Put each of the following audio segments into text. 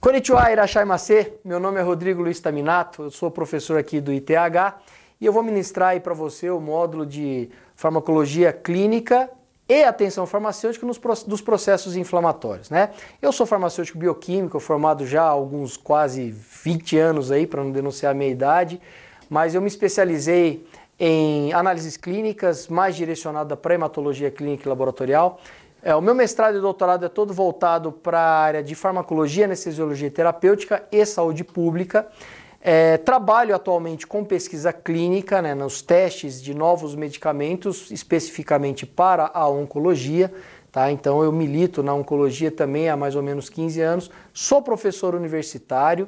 Konnichiwa, Irachai Mase. Meu nome é Rodrigo Luiz Taminato, eu sou professor aqui do ITH e eu vou ministrar aí para você o módulo de farmacologia clínica e atenção farmacêutica nos, dos processos inflamatórios, né? Eu sou farmacêutico bioquímico, formado já há alguns quase 20 anos aí, para não denunciar a minha idade, mas eu me especializei em análises clínicas, mais direcionada para hematologia clínica e laboratorial. É, o meu mestrado e doutorado é todo voltado para a área de farmacologia, anestesiologia terapêutica e saúde pública. É, trabalho atualmente com pesquisa clínica, né, nos testes de novos medicamentos, especificamente para a oncologia. Tá? Então eu milito na oncologia também há mais ou menos 15 anos. Sou professor universitário,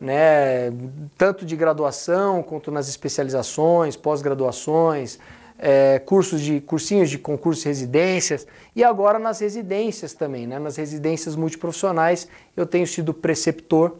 né, tanto de graduação quanto nas especializações, pós-graduações, é, cursos de cursinhos de concurso e residências e agora nas residências também, né? nas residências multiprofissionais eu tenho sido preceptor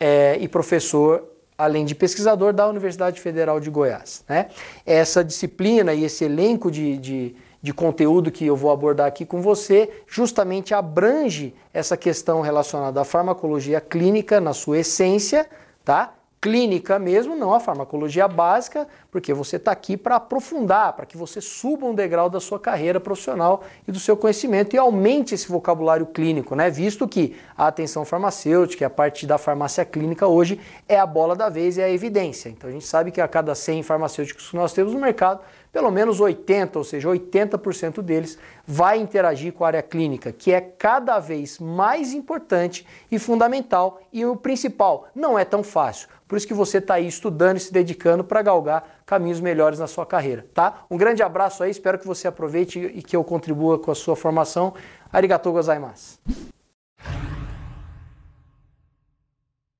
é, e professor além de pesquisador da Universidade Federal de Goiás. Né? Essa disciplina e esse elenco de, de, de conteúdo que eu vou abordar aqui com você justamente abrange essa questão relacionada à farmacologia clínica na sua essência, tá? Clínica mesmo, não a farmacologia básica, porque você está aqui para aprofundar, para que você suba um degrau da sua carreira profissional e do seu conhecimento e aumente esse vocabulário clínico, né? Visto que a atenção farmacêutica, a parte da farmácia clínica hoje é a bola da vez e é a evidência. Então a gente sabe que a cada 100 farmacêuticos que nós temos no mercado, pelo menos 80, ou seja, 80% deles vai interagir com a área clínica, que é cada vez mais importante e fundamental e o principal, não é tão fácil. Por isso que você está aí estudando e se dedicando para galgar caminhos melhores na sua carreira, tá? Um grande abraço aí, espero que você aproveite e que eu contribua com a sua formação. Arigatou gozaimasu.